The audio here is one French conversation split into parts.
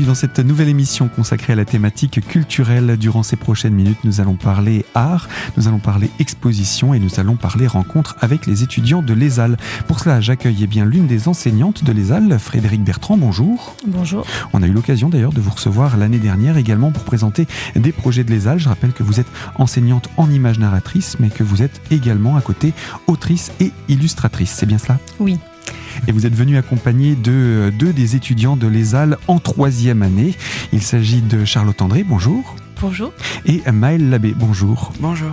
bienvenue dans cette nouvelle émission consacrée à la thématique culturelle. Durant ces prochaines minutes, nous allons parler art, nous allons parler exposition et nous allons parler rencontre avec les étudiants de l'ESAL. Pour cela, j'accueille eh bien l'une des enseignantes de l'ESAL, Frédéric Bertrand. Bonjour. Bonjour. On a eu l'occasion d'ailleurs de vous recevoir l'année dernière également pour présenter des projets de l'ESAL. Je rappelle que vous êtes enseignante en image narratrice, mais que vous êtes également à côté autrice et illustratrice. C'est bien cela? Oui. Et vous êtes venu accompagné de deux des étudiants de l'ESAL en troisième année. Il s'agit de Charlotte André, bonjour. Bonjour. Et Maël Labbé, bonjour. Bonjour.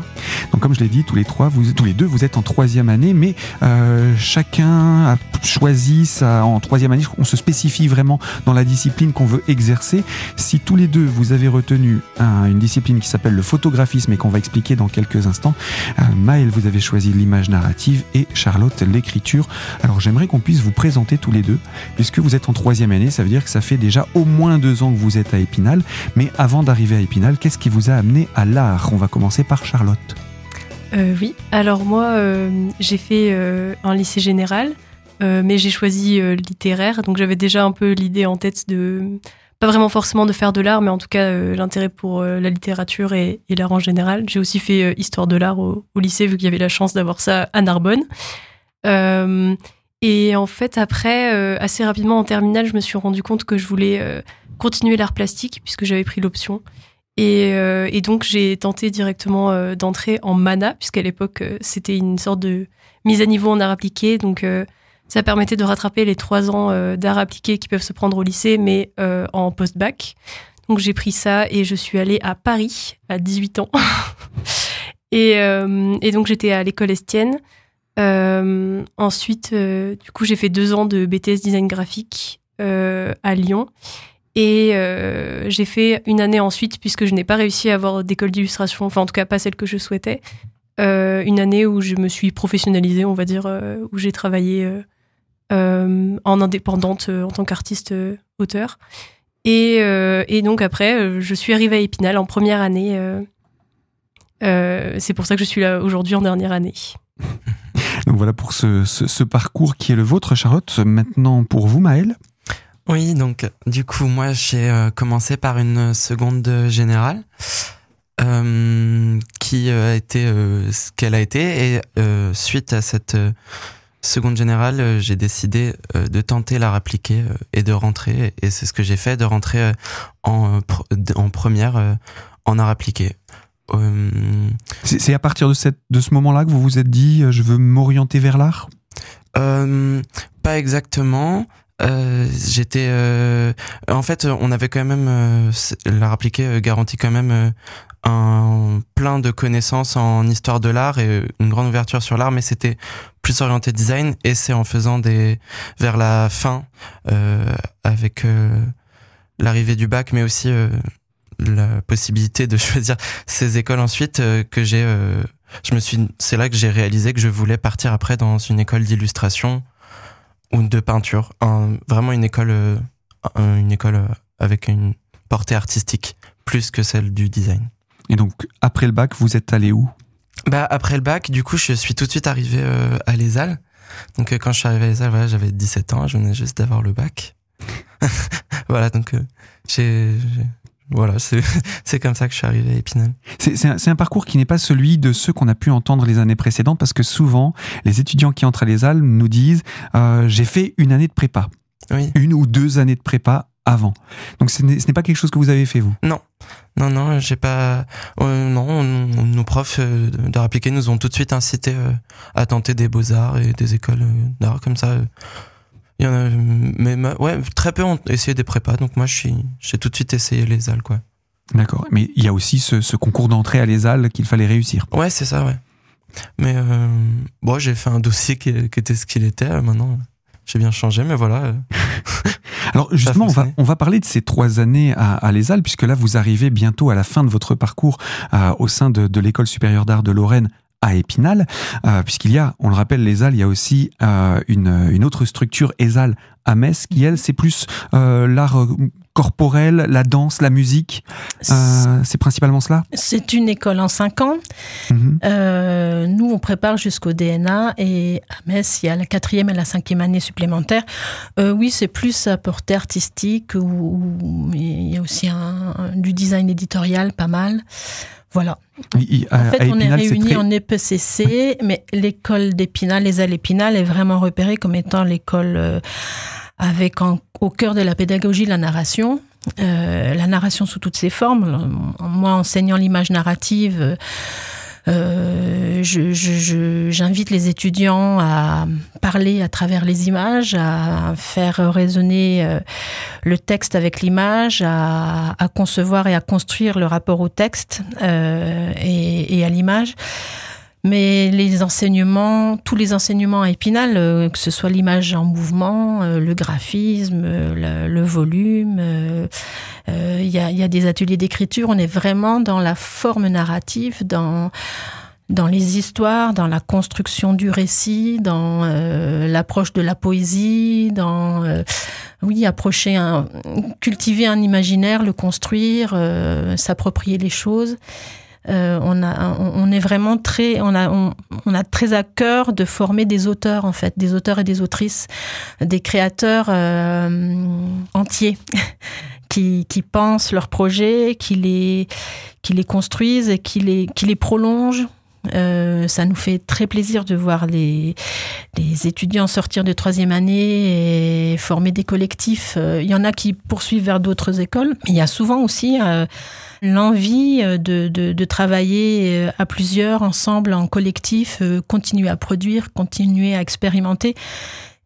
Donc comme je l'ai dit, tous les trois, tous les deux, vous êtes en troisième année, mais euh, chacun a choisi ça en troisième année. On se spécifie vraiment dans la discipline qu'on veut exercer. Si tous les deux vous avez retenu une discipline qui s'appelle le photographisme et qu'on va expliquer dans quelques instants, euh, Maël, vous avez choisi l'image narrative et Charlotte l'écriture. Alors j'aimerais qu'on puisse vous présenter tous les deux, puisque vous êtes en troisième année. Ça veut dire que ça fait déjà au moins deux ans que vous êtes à Épinal. Mais avant d'arriver à Épinal, qu'est-ce qui vous a amené à l'art? On va commencer par Charlotte. Euh, oui, alors moi, euh, j'ai fait euh, un lycée général, mais j'ai choisi littéraire, donc j'avais déjà un peu l'idée en tête de, pas vraiment forcément de faire de l'art, mais en tout cas l'intérêt pour la littérature et, l'art en général. J'ai aussi fait histoire de l'art au, au, lycée, vu qu'il y avait la chance d'avoir ça à Narbonne. et en fait, après, assez rapidement en terminale, je me suis rendu compte que je voulais continuer l'art plastique, puisque j'avais pris l'option. Euh, et, donc j'ai tenté directement euh, d'entrer en MANA, puisqu'à l'époque euh, c'était une sorte de mise à niveau en art appliqué. Donc ça permettait de rattraper les trois ans d'art appliqué qui peuvent se prendre au lycée, mais en post-bac. Donc j'ai pris ça et je suis allée à Paris à 18 ans. et, et, donc j'étais à l'école Estienne. ensuite, du coup, j'ai fait deux ans de BTS design graphique à Lyon. Et euh, j'ai fait une année ensuite, puisque je n'ai pas réussi à avoir d'école d'illustration, enfin en tout cas pas celle que je souhaitais, euh, une année où je me suis professionnalisée, on va dire, euh, où j'ai travaillé en indépendante en tant qu'artiste auteur. Et, donc après, je suis arrivée à Épinal en première année. c'est pour ça que je suis là aujourd'hui en dernière année. Donc voilà pour ce, ce, ce, parcours qui est le vôtre, Charlotte. Maintenant pour vous, Maëlle oui, donc du coup, moi j'ai euh, commencé par une seconde générale euh, qui euh, a été ce qu'elle a été et suite à cette seconde générale, j'ai décidé de tenter la appliquée et de rentrer et c'est ce que j'ai fait, de rentrer en, en première en art appliqué. C'est à partir de, cette, de ce moment-là que vous vous êtes dit je veux m'orienter vers l'art? Pas exactement. Euh, j'étais euh, en fait on avait quand même euh, l'art appliqué euh, garantit quand même euh, un plein de connaissances en histoire de l'art et une grande ouverture sur l'art mais c'était plus orienté design et c'est en faisant des vers la fin avec l'arrivée du bac mais aussi la possibilité de choisir ces écoles ensuite que j'ai je me suis c'est là que j'ai réalisé que je voulais partir après dans une école d'illustration ou de peinture, vraiment une école, euh, une école euh, avec une portée artistique plus que celle du design. Et donc après le bac, vous êtes allé où? Bah après le bac, du coup, je suis tout de suite arrivé euh, à l'ESAL. Donc quand je suis arrivé à voilà, j'avais 17 ans, je venais juste d'avoir le bac. voilà, donc j'ai voilà, c'est comme ça que je suis arrivé à Épinal. C'est un, un, parcours qui n'est pas celui de ceux qu'on a pu entendre les années précédentes, parce que souvent, les étudiants qui entrent à l'ESAL nous disent euh, j'ai fait une année de prépa, oui. une ou deux années de prépa avant. Donc ce n'est pas quelque chose que vous avez fait vous? Non, non, non, j'ai pas. Euh, non, nos profs euh, d'art appliqué nous ont tout de suite incité euh, à tenter des beaux arts et des écoles d'art comme ça. Il y en a, mais ouais, très peu ont essayé des prépas, donc moi j'ai tout de suite essayé les AL, quoi. D'accord, mais il y a aussi ce, ce concours d'entrée à l'ESAL qu'il fallait réussir. Ouais, c'est ça, ouais. Mais euh, bon, j'ai fait un dossier qui, qui était ce qu'il était. Euh, maintenant, j'ai bien changé, mais voilà. Euh. Alors justement, on va, on va parler de ces trois années à, à l'ESAL, puisque là, vous arrivez bientôt à la fin de votre parcours euh, au sein de, de l'École supérieure d'art de Lorraine à Épinal, euh, puisqu'il y a, on le rappelle, l'ESAL, il y a aussi euh, une, une, autre structure ESAL à Metz, qui elle, c'est plus l'art corporel, la danse, la musique. c'est principalement cela? C'est une école en cinq ans. Mhm. nous, on prépare jusqu'au DNA et à Metz, il y a la quatrième et la cinquième année supplémentaire. oui, c'est plus à portée artistique ou il y a aussi un, du design éditorial pas mal. Voilà. en fait, on est réunis en EPCC, mais l'école d'Épinal, les Alles Épinal, est vraiment repérée comme étant l'école euh, avec au cœur de la pédagogie la narration. Euh, la narration sous toutes ses formes. Moi, enseignant l'image narrative, euh, j'invite les étudiants à parler à travers les images, à faire résonner euh, le texte avec l'image, à, concevoir et à construire le rapport au texte euh, et, à l'image. Mais les enseignements, tous les enseignements à Épinal, que ce soit l'image en mouvement, le graphisme, le, volume, il y, a, des ateliers d'écriture, on est vraiment dans la forme narrative, dans, les histoires, dans la construction du récit, dans euh, l'approche de la poésie, dans euh, oui approcher un, cultiver un imaginaire, le construire, euh, s'approprier les choses. On a, on est vraiment très, on a, on, a très à cœur de former des auteurs en fait, des auteurs et des autrices, des créateurs entiers. qui, pensent leurs projets, qui les, qui les construisent et qui les, qui les prolongent. Euh, ça nous fait très plaisir de voir les, étudiants sortir de troisième année former des collectifs. Euh, il y en a qui poursuivent vers d'autres écoles, mais il y a souvent aussi euh, l'envie de, de, de, travailler à plusieurs, ensemble, en collectif, continuer à produire, continuer à expérimenter.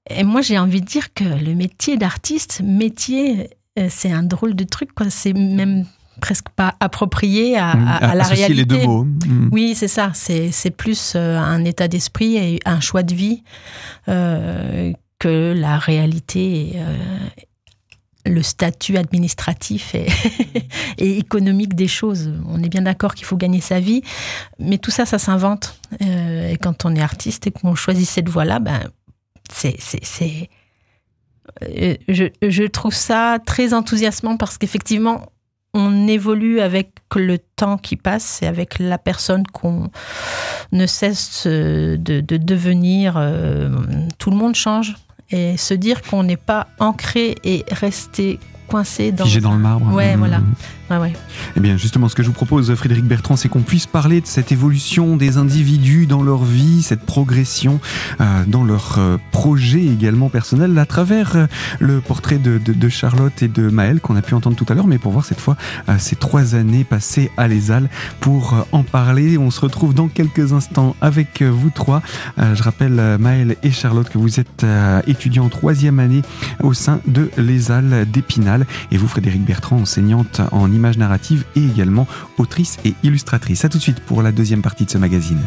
Et moi, j'ai envie de dire que le métier d'artiste, métier euh, c'est un drôle de truc. C'est même presque pas approprié à, mmh. la réalité. les deux mots. Mmh. Oui, c'est ça. C'est plus euh, un état d'esprit et un choix de vie euh, que la réalité, le statut administratif et, économique des choses. On est bien d'accord qu'il faut gagner sa vie, mais tout ça, ça s'invente. et quand on est artiste et qu'on choisit cette voie-là, ben, c'est euh, je, trouve ça très enthousiasmant parce qu'effectivement, on évolue avec le temps qui passe et avec la personne qu'on ne cesse de, devenir. Euh, tout le monde change. Et se dire qu'on n'est pas ancré et resté coincé dans... Figé dans le marbre. Ouais, voilà. Ouais, Eh bien, justement, ce que je vous propose, Frédéric Bertrand, c'est qu'on puisse parler de cette évolution des individus dans leur vie, cette progression euh, dans leur euh, projet également personnel, à travers euh, le portrait de, Charlotte et de Maëlle qu'on a pu entendre tout à l'heure, mais pour voir cette fois ces trois années passées à l'ESAL pour en parler. On se retrouve dans quelques instants avec vous trois. je rappelle, Maëlle et Charlotte, que vous êtes étudiants en troisième année au sein de l'ESAL d'Épinal, et vous, Frédéric Bertrand, enseignante en image narrative et également autrice et illustratrice. A tout de suite pour la deuxième partie de ce magazine.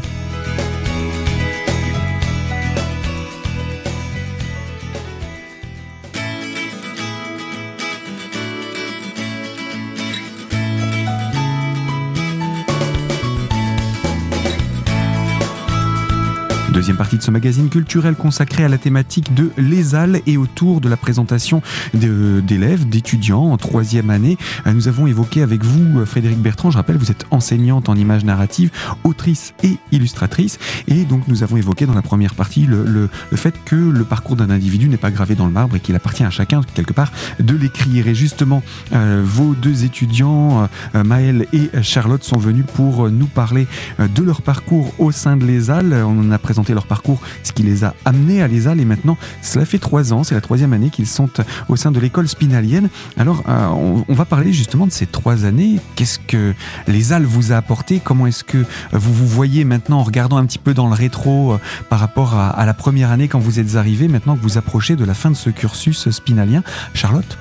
Deuxième partie de ce magazine culturel consacré à la thématique de l'ESAL et autour de la présentation d'élèves, d'étudiants en troisième année. Euh, nous avons évoqué avec vous, Frédéric Bertrand, je rappelle, vous êtes enseignante en images narratives, autrice et illustratrice. Et donc nous avons évoqué dans la première partie le, fait que le parcours d'un individu n'est pas gravé dans le marbre et qu'il appartient à chacun, quelque part, de l'écrire. Et justement, euh, vos deux étudiants, euh, Maëlle et Charlotte, sont venus pour nous parler de leur parcours au sein de l'ESAL. On en a présenté leur parcours, ce qui les a amenés à l'ESAL. Et maintenant, cela fait trois ans, c'est la troisième année qu'ils sont au sein de l'école spinalienne. Alors, euh, on, va parler justement de ces trois années. Qu'est-ce que l'ESAL vous a apporté? Comment est-ce que vous vous voyez maintenant en regardant un petit peu dans le rétro euh, par rapport à, la première année quand vous êtes arrivé, maintenant que vous approchez de la fin de ce cursus spinalien? Charlotte?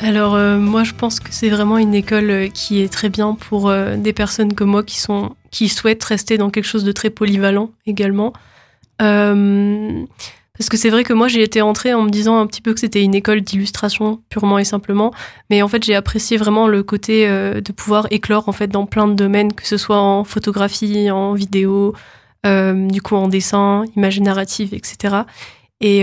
Alors euh, moi je pense que c'est vraiment une école qui est très bien pour des personnes comme moi qui sont qui souhaitent rester dans quelque chose de très polyvalent également. Euh, parce que c'est vrai que moi j'ai été entrée en me disant un petit peu que c'était une école d'illustration purement et simplement, mais en fait j'ai apprécié vraiment le côté euh, de pouvoir éclore en fait dans plein de domaines, que ce soit en photographie, en vidéo, euh, du coup en dessin, image narrative, etc. Et,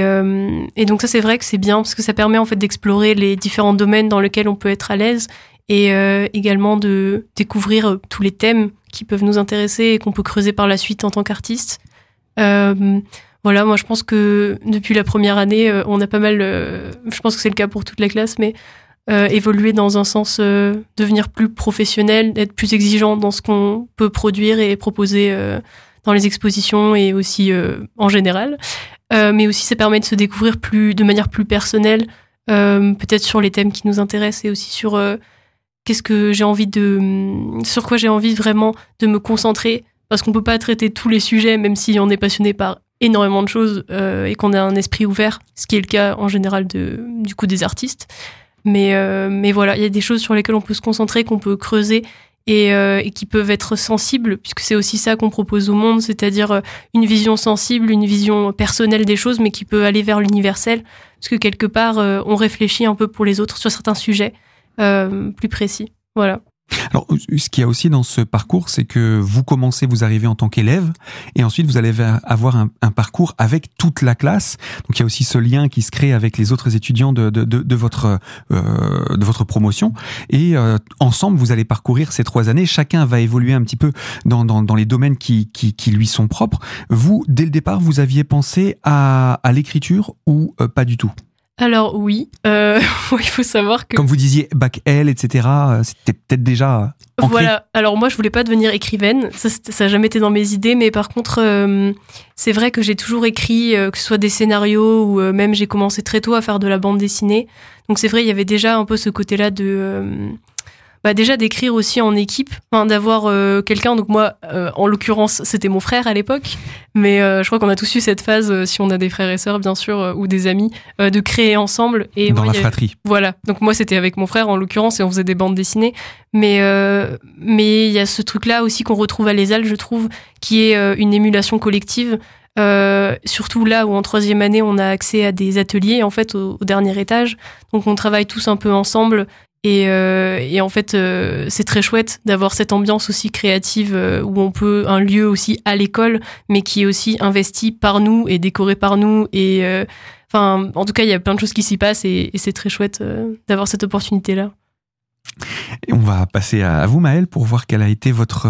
et donc ça c'est vrai que c'est bien parce que ça permet en fait d'explorer les différents domaines dans lesquels on peut être à l'aise et également de découvrir tous les thèmes qui peuvent nous intéresser et qu'on peut creuser par la suite en tant qu'artiste. voilà, moi je pense que depuis la première année, on a pas mal, je pense que c'est le cas pour toute la classe, mais euh, évoluer dans un sens euh, devenir plus professionnel, être plus exigeant dans ce qu'on peut produire et proposer euh, dans les expositions et aussi en général. Mais aussi, ça permet de se découvrir plus, de manière plus personnelle, peut-être sur les thèmes qui nous intéressent et aussi sur qu'est-ce que j'ai envie de, sur quoi j'ai envie vraiment de me concentrer, parce qu'on peut pas traiter tous les sujets, même si on est passionné par énormément de choses et qu'on a un esprit ouvert, ce qui est le cas en général du coup des artistes. Mais, euh, mais voilà, il y a des choses sur lesquelles on peut se concentrer, qu'on peut creuser et, euh, et, qui peuvent être sensibles, puisque c'est aussi ça qu'on propose au monde, c'est-à-dire euh, une vision sensible, une vision personnelle des choses, mais qui peut aller vers l'universel, parce que quelque part, on réfléchit un peu pour les autres sur certains sujets plus précis. Voilà. Alors, ce qu'il y a aussi dans ce parcours, c'est que vous commencez, vous arrivez en tant qu'élève, et ensuite vous allez avoir un, parcours avec toute la classe. Donc, il y a aussi ce lien qui se crée avec les autres étudiants de, votre euh, de votre promotion. Et euh, ensemble, vous allez parcourir ces trois années. Chacun va évoluer un petit peu dans, dans, les domaines qui, qui, qui, lui sont propres. Vous, dès le départ, vous aviez pensé à, à l'écriture ou euh, pas du tout? Alors oui, euh, il faut savoir que... Comme vous disiez, bac L, etc., euh, c'était peut-être déjà... Ancré. Voilà, alors moi je voulais pas devenir écrivaine, ça n'a jamais été dans mes idées, mais par contre euh, c'est vrai que j'ai toujours écrit, que ce soit des scénarios ou même j'ai commencé très tôt à faire de la bande dessinée. Donc c'est vrai, il y avait déjà un peu ce côté-là de bah déjà d'écrire aussi en équipe, enfin, d'avoir euh, quelqu'un. Donc moi, euh, en l'occurrence, c'était mon frère à l'époque, mais euh, je crois qu'on a tous eu cette phase, si on a des frères et sœurs bien sûr, ou des amis, de créer ensemble. Et Dans la fratrie. Voilà. Donc moi, c'était avec mon frère en l'occurrence, et on faisait des bandes dessinées. Mais mais il y a ce truc-là aussi qu'on retrouve à l'ESAL, je trouve, qui est une émulation collective. surtout là où en troisième année on a accès à des ateliers en fait au, dernier étage donc on travaille tous un peu ensemble et, euh, et, en fait, euh, c'est très chouette d'avoir cette ambiance aussi créative euh, où on peut un lieu aussi à l'école, mais qui est aussi investi par nous et décoré par nous. Et enfin, en tout cas, il y a plein de choses qui s'y passent et, et c'est très chouette d'avoir cette opportunité-là. Et on va passer à vous, Maëlle, pour voir quel a été votre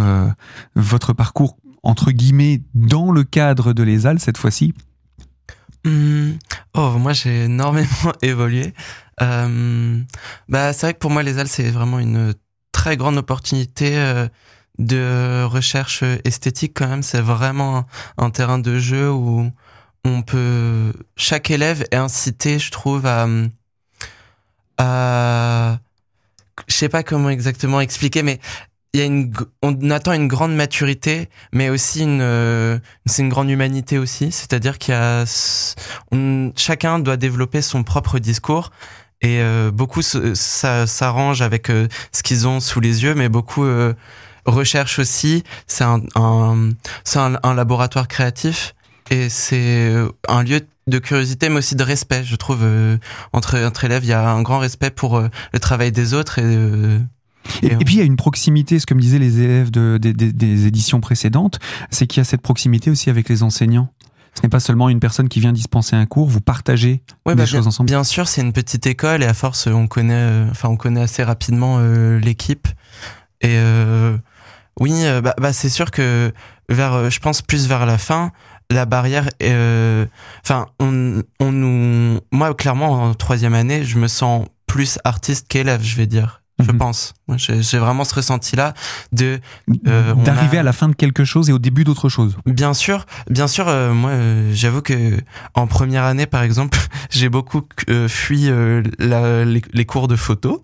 votre parcours entre guillemets dans le cadre de l'ESAL cette fois-ci. Mmh. Oh, moi j'ai énormément évolué. Euh, bah, c'est vrai que pour moi, les Halles, c'est vraiment une très grande opportunité euh, de recherche esthétique quand même. C'est vraiment un, terrain de jeu où on peut, chaque élève est incité, je trouve, à, à je sais pas comment exactement expliquer, mais il y a une, on attend une grande maturité, mais aussi une, c'est une grande humanité aussi. C'est-à-dire qu'il y a, chacun doit développer son propre discours et euh, beaucoup ça s'arrange avec euh, ce qu'ils ont sous les yeux, mais beaucoup euh, recherchent aussi. C'est un, un c'est un, un, laboratoire créatif et c'est un lieu de curiosité, mais aussi de respect. Je trouve entre entre élèves, il y a un grand respect pour le travail des autres et et, puis il y a une proximité, ce que me disaient les élèves de, des éditions précédentes, c'est qu'il y a cette proximité aussi avec les enseignants. Ce n'est pas seulement une personne qui vient dispenser un cours, vous partagez des bah, choses ensemble. Bien sûr, c'est une petite école et à force, on connaît, euh, enfin, on connaît assez rapidement euh, l'équipe. Et euh, oui, bah, bah, c'est sûr que vers, je pense plus vers la fin, la barrière, enfin, on, on nous, moi clairement en troisième année, je me sens plus artiste qu'élève, je vais dire je mhm. pense. J'ai vraiment ce ressenti-là de euh, d'arriver à la fin de quelque chose et au début d'autre chose. Bien sûr, bien sûr. Euh, moi, euh, j'avoue que en première année, par exemple, j'ai beaucoup fui les, cours de photo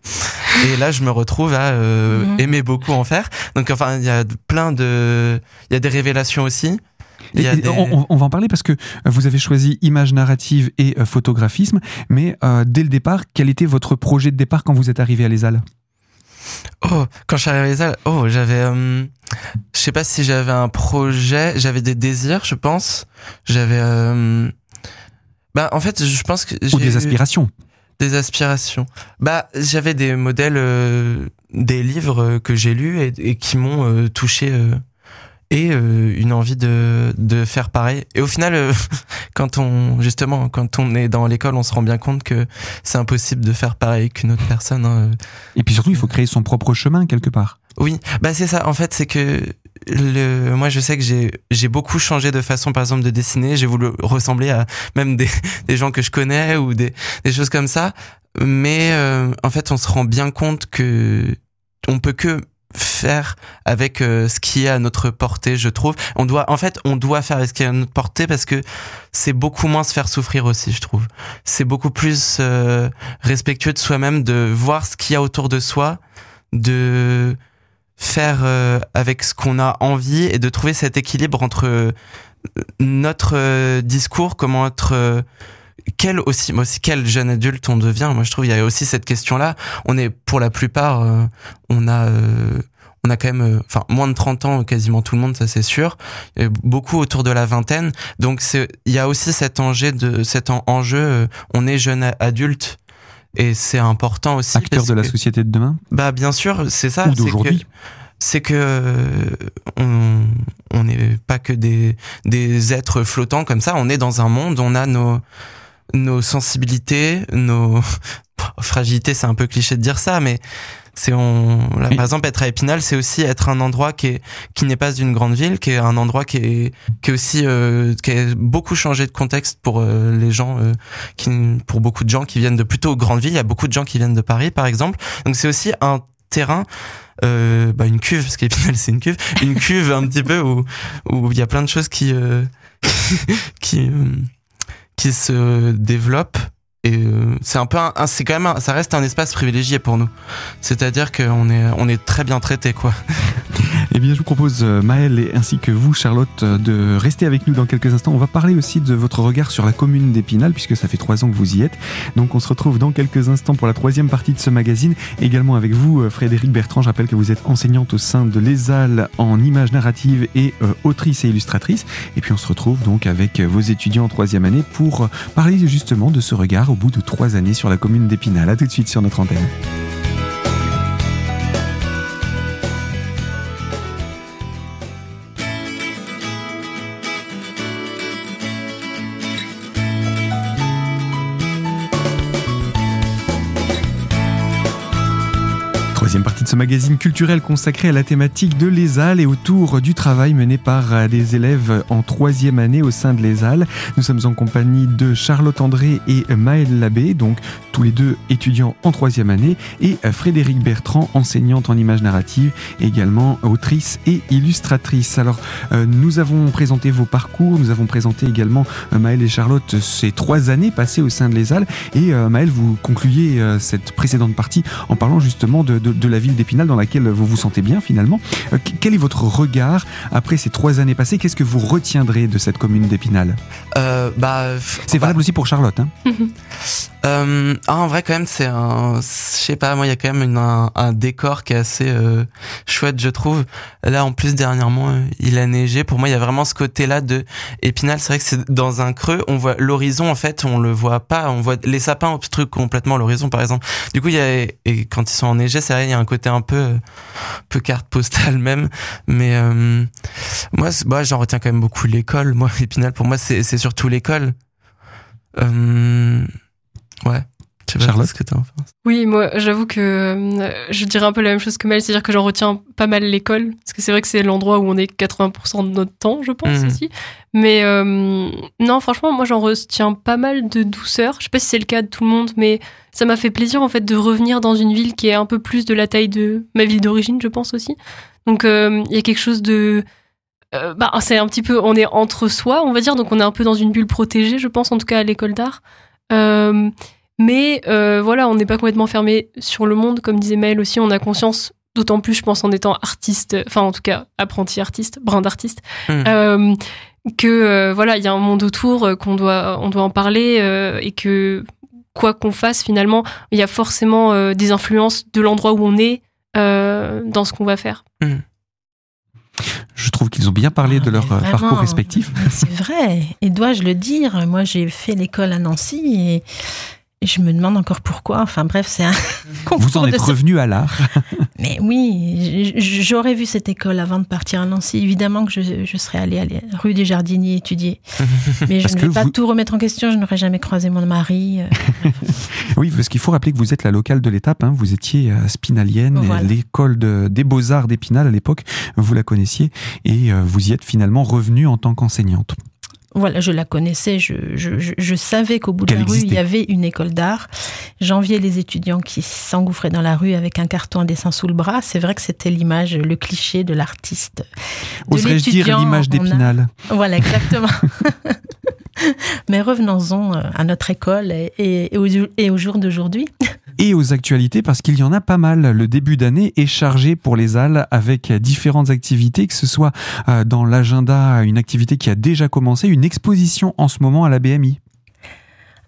et là, je me retrouve à mhm. aimer beaucoup en faire. Donc, enfin, il y a plein de, il y a des révélations aussi. on, va en parler parce que vous avez choisi image narrative et photographisme, mais dès le départ, quel était votre projet de départ quand vous êtes arrivé à l'ESAL Oh, quand je suis arrivé à oh, j'avais, euh, je sais pas si j'avais un projet, j'avais des désirs, je pense. J'avais, euh, bah, en fait, je pense que ou des aspirations. Des aspirations. Bah, j'avais des modèles, euh, des livres que j'ai lus et, qui m'ont touché et une envie de, de faire pareil. Et au final, quand on justement quand on est dans l'école, on se rend bien compte que c'est impossible de faire pareil qu'une autre personne. Hein. Et puis surtout, il faut créer son propre chemin quelque part. Oui, bah c'est ça. En fait, c'est que le, moi, je sais que j'ai j'ai beaucoup changé de façon, par exemple, de dessiner. J'ai voulu ressembler à même des, des gens que je connais ou des, des choses comme ça. Mais euh, en fait, on se rend bien compte que on peut que faire avec euh, ce qui est à notre portée, je trouve. On doit, en fait, on doit faire avec ce qui est à notre portée parce que c'est beaucoup moins se faire souffrir aussi, je trouve. C'est beaucoup plus euh, respectueux de soi-même, de voir ce qu'il y a autour de soi, de faire euh, avec ce qu'on a envie et de trouver cet équilibre entre notre discours, comment être quel aussi, moi aussi, quel jeune adulte on devient? Moi, je trouve il y a aussi cette question-là. On est, pour la plupart, euh, on a, euh, on a quand même, euh, enfin, moins de 30 ans, quasiment tout le monde, ça c'est sûr. beaucoup autour de la vingtaine. Donc, c'est, il y a aussi cet enjeu de, cet enjeu. on est jeune adulte. Et c'est important aussi. Acteur de la société de demain? Bah, bien sûr, c'est ça. Ou d'aujourd'hui? c'est que on n'est pas que des des êtres flottants comme ça on est dans un monde on a nos nos sensibilités, nos fragilités, c'est un peu cliché de dire ça, mais c'est on là, par exemple être à Épinal c'est aussi être un endroit qui est qui n'est pas une grande ville qui est un endroit qui est qui est aussi euh, qui a beaucoup changé de contexte pour euh, les gens euh, qui pour beaucoup de gens qui viennent de plutôt grandes villes. Il y a beaucoup de gens qui viennent de Paris par exemple. Donc c'est aussi un terrain euh, bah une cuve parce qu'Épinal c'est une cuve une cuve un petit peu où où il y a plein de choses qui qui qui se développe et euh, c'est un peu un, c'est quand même ça reste un espace privilégié pour nous. C'est-à-dire qu'on est on est très bien traité quoi Eh bien, je vous propose, euh, Maëlle et ainsi que vous, Charlotte, euh, de rester avec nous dans quelques instants. On va parler aussi de votre regard sur la commune d'Épinal, puisque ça fait trois ans que vous y êtes. Donc, on se retrouve dans quelques instants pour la troisième partie de ce magazine. Également avec vous, euh, Frédéric Bertrand. Je rappelle que vous êtes enseignante au sein de l'ESAL en images narratives et autrice et illustratrice. Et puis, on se retrouve donc avec vos étudiants en troisième année pour parler justement de ce regard au bout de trois années sur la commune d'Épinal. À tout de suite sur notre antenne. De ce magazine culturel consacré à la thématique de l'ESAL et autour du travail mené par des élèves en troisième année au sein de l'ESAL. Nous sommes en compagnie de Charlotte André et Maëlle Labbé, donc tous les deux étudiants en troisième année, et Frédéric Bertrand, enseignante en images narratives, également autrice et illustratrice. Alors, euh, nous avons présenté vos parcours, nous avons présenté également euh, Maëlle et Charlotte ces trois années passées au sein de l'ESAL, et euh, Maëlle, vous concluez cette précédente partie en parlant justement de de la ville d'Épinal dans laquelle vous vous sentez bien finalement. Euh, quel est votre regard après ces trois années passées? Qu'est-ce que vous retiendrez de cette commune d'Épinal? Euh, bah, C'est valable aussi pour Charlotte. Hein euh, ah, en vrai, quand même, c'est un. Je sais pas, moi, il y a quand même un, décor qui est assez chouette, je trouve. Là, en plus, dernièrement, il a neigé. Pour moi, il y a vraiment ce côté-là de Épinal. C'est vrai que c'est dans un creux. On voit l'horizon, en fait, on le voit pas. On voit les sapins obstruent complètement l'horizon, par exemple. Du coup, il y a. Et quand ils sont enneigés, c'est vrai, il y a un côté un peu, carte postale même. Mais euh, moi, moi j'en retiens quand même beaucoup l'école. Moi, Épinal, pour moi, c'est surtout l'école. Euh, ouais. Charlotte, que Oui, moi, j'avoue que euh, je dirais un peu la même chose que Mel, c'est-à-dire que j'en retiens pas mal l'école, parce que c'est vrai que c'est l'endroit où on est 80% de notre temps, je pense mhm. aussi. Mais euh, non, franchement, moi, j'en retiens pas mal de douceur. Je sais pas si c'est le cas de tout le monde, mais ça m'a fait plaisir en fait de revenir dans une ville qui est un peu plus de la taille de ma ville d'origine, je pense aussi. Donc, euh, il y a quelque chose de bah, c'est un petit peu, on est entre soi, on va dire, donc on est un peu dans une bulle protégée, je pense, en tout cas à l'école d'art. Euh, mais euh, voilà, on n'est pas complètement fermé sur le monde, comme disait Maëlle aussi, on a conscience, d'autant plus je pense en étant artiste, enfin en tout cas apprenti artiste, brin d'artiste, hmm. euh, que euh, voilà, il y a un monde autour, qu'on doit, on doit en parler et que quoi qu'on fasse finalement, il y a forcément des influences de l'endroit où on est dans ce qu'on va faire. Hmm. Je trouve qu'ils ont bien parlé de ah, leur parcours respectif. C'est vrai. Et dois-je le dire, moi j'ai fait l'école à Nancy et je me demande encore pourquoi. Enfin bref, c'est un Vous en êtes revenu à l'art. Mais oui, j'aurais vu cette école avant de partir à Nancy. Évidemment que je, serais allée, aller rue des Jardiniers étudier. Mais je ne vais pas tout remettre en question. Je n'aurais jamais croisé mon mari. Euh. oui, parce qu'il faut rappeler que vous êtes la locale de l'étape. Hein. Vous étiez spinalienne, l'école des beaux-arts d'Épinal à l'époque. Vous la connaissiez et euh, vous y êtes finalement revenue en tant qu'enseignante. Voilà, je la connaissais, je, je, savais qu'au bout de la rue, il y avait une école d'art. J'enviais les étudiants qui s'engouffraient dans la rue avec un carton à dessin sous le bras. C'est vrai que c'était l'image, le cliché de l'artiste. Oserais-je dire l'image d'Épinal Voilà, exactement. Mais revenons-en euh, à notre école et, et, et au jour d'aujourd'hui et aux actualités parce qu'il y en a pas mal. Le début d'année est chargé pour les Halles avec différentes activités, que ce soit euh, dans l'agenda une activité qui a déjà commencé, une exposition en ce moment à la BMI.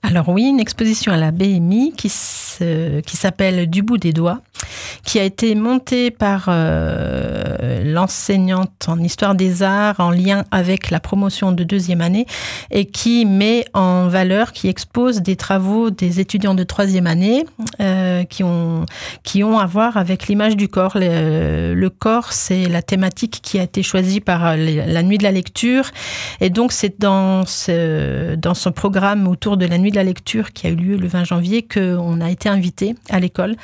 Alors oui, une exposition à la BMI qui s'appelle Du bout des doigts, qui a été montée par euh, l'enseignante en histoire des arts en lien avec la promotion de deuxième année et qui met en valeur, qui expose des travaux des étudiants de troisième année euh, qui, ont, qui ont à voir avec l'image du corps. Le, corps, c'est la thématique qui a été choisie par la nuit de la lecture et donc c'est dans ce, dans son programme autour de la nuit de la lecture qui a eu lieu le 20 janvier qu'on a été invité à l'école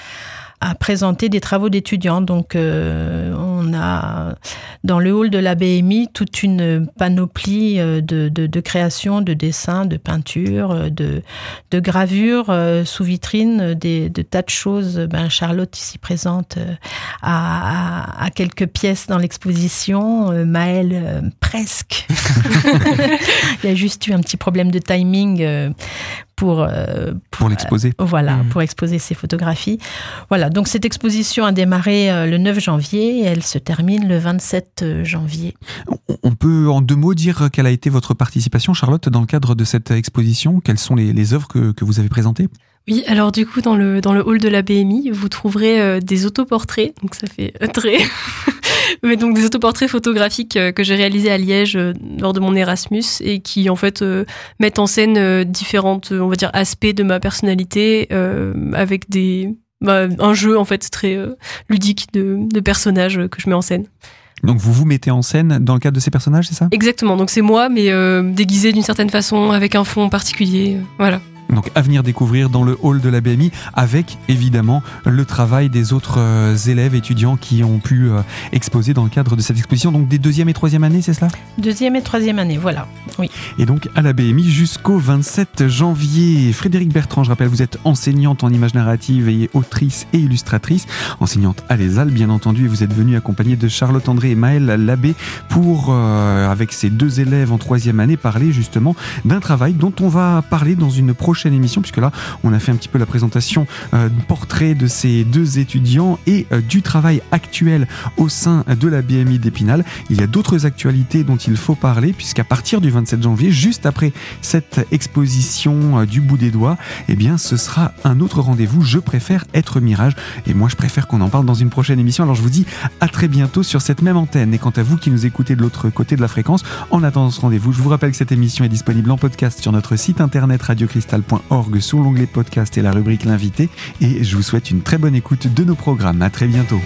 à présenter des travaux d'étudiants. Donc, euh, on a dans le hall de la BMI toute une panoplie euh, de, de, de créations, de dessins, de peintures, euh, de, de gravures sous vitrine, des, de tas de choses. Ben, Charlotte, ici présente, a, a, quelques pièces dans l'exposition. Maëlle, presque. Il y a juste eu un petit problème de timing pour euh, pour, l'exposer. Euh, voilà, mmh. pour exposer ses photographies. Voilà, donc cette exposition a démarré euh, le 9 janvier et elle se termine le 27 janvier. On peut en deux mots dire quelle a été votre participation, Charlotte, dans le cadre de cette exposition? Quelles sont les, les œuvres que, que vous avez présentées? Oui, alors du coup, dans le, dans le hall de la BMI, vous trouverez des autoportraits, donc ça fait très mais donc des autoportraits photographiques euh, que j'ai réalisés à Liège euh, lors de mon Erasmus et qui en fait euh, mettent en scène différentes, on va dire, aspects de ma personnalité avec des bah, un jeu en fait très ludique de, de personnages que je mets en scène. Donc vous vous mettez en scène dans le cadre de ces personnages, c'est ça? Exactement. Donc c'est moi, mais déguisé d'une certaine façon, avec un fond particulier. voilà. Donc à venir découvrir dans le hall de la BMI avec évidemment le travail des autres euh, élèves étudiants qui ont pu euh, exposer dans le cadre de cette exposition. Donc des deuxième et troisième années, c'est cela? Deuxième et troisième année, voilà. Oui. Et donc à la BMI jusqu'au 27 janvier. Frédéric Bertrand, je rappelle, vous êtes enseignante en images narratives et autrice et illustratrice, enseignante à l'ESAL bien entendu, et vous êtes venue accompagnée de Charlotte André et Maëlle Labbé pour, euh, avec ces deux élèves en troisième année, parler justement d'un travail dont on va parler dans une prochaine prochaine émission, puisque là, on a fait un petit peu la présentation euh, portrait de ces deux étudiants et euh, du travail actuel au sein de la BMI d'Épinal. Il y a d'autres actualités dont il faut parler, puisqu'à partir du 27 janvier, juste après cette exposition euh, du bout des doigts, eh bien, ce sera un autre rendez-vous. Je préfère être Mirage, et moi, je préfère qu'on en parle dans une prochaine émission. Alors, je vous dis à très bientôt sur cette même antenne. Et quant à vous qui nous écoutez de l'autre côté de la fréquence, en attendant ce rendez-vous, je vous rappelle que cette émission est disponible en podcast sur notre site internet radiocristal sur l'onglet podcast et la rubrique l'invité. Et je vous souhaite une très bonne écoute de nos programmes. À très bientôt.